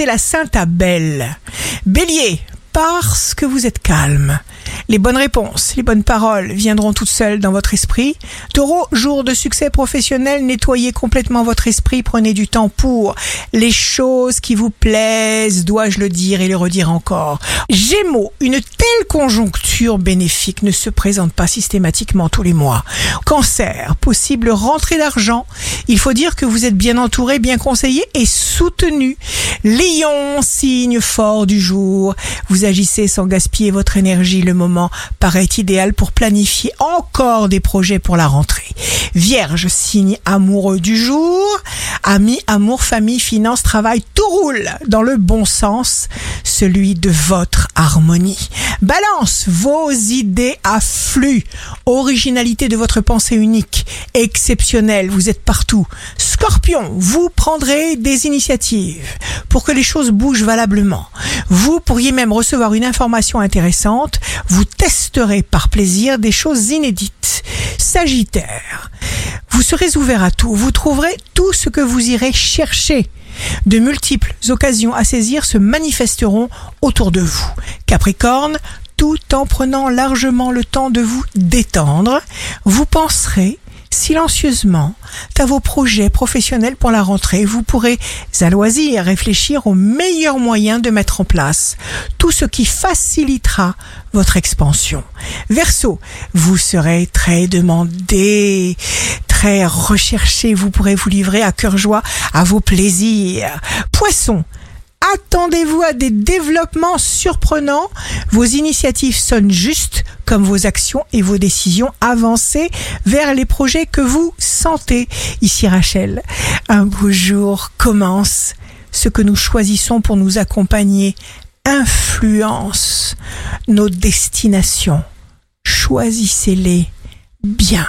c'est la Sainte Abel. Bélier, parce que vous êtes calme. Les bonnes réponses, les bonnes paroles viendront toutes seules dans votre esprit. Taureau, jour de succès professionnel, nettoyez complètement votre esprit, prenez du temps pour les choses qui vous plaisent, dois-je le dire et le redire encore. Gémeaux, une telle conjoncture bénéfique ne se présente pas systématiquement tous les mois. Cancer, possible rentrée d'argent. Il faut dire que vous êtes bien entouré, bien conseillé et soutenu. Lion, signe fort du jour. Vous agissez sans gaspiller votre énergie. Le moment paraît idéal pour planifier encore des projets pour la rentrée. Vierge, signe amoureux du jour. Amis, amour, famille, finances, travail, tout roule dans le bon sens, celui de votre harmonie. Balance, vos idées affluent. Originalité de votre pensée unique, exceptionnelle, vous êtes partout. Scorpion, vous prendrez des initiatives pour que les choses bougent valablement. Vous pourriez même recevoir une information intéressante. Vous testerez par plaisir des choses inédites. Sagittaire, vous serez ouvert à tout. Vous trouverez tout ce que vous irez chercher. De multiples occasions à saisir se manifesteront autour de vous. Capricorne, tout en prenant largement le temps de vous détendre, vous penserez silencieusement à vos projets professionnels pour la rentrée. Vous pourrez à loisir réfléchir aux meilleurs moyens de mettre en place tout ce qui facilitera votre expansion. Verseau, vous serez très demandé, très recherché, vous pourrez vous livrer à cœur joie à vos plaisirs. Poisson, attendez-vous à des développements surprenants. Vos initiatives sonnent justes comme vos actions et vos décisions avancées vers les projets que vous sentez. Ici Rachel, un beau jour commence. Ce que nous choisissons pour nous accompagner influence nos destinations. Choisissez-les bien.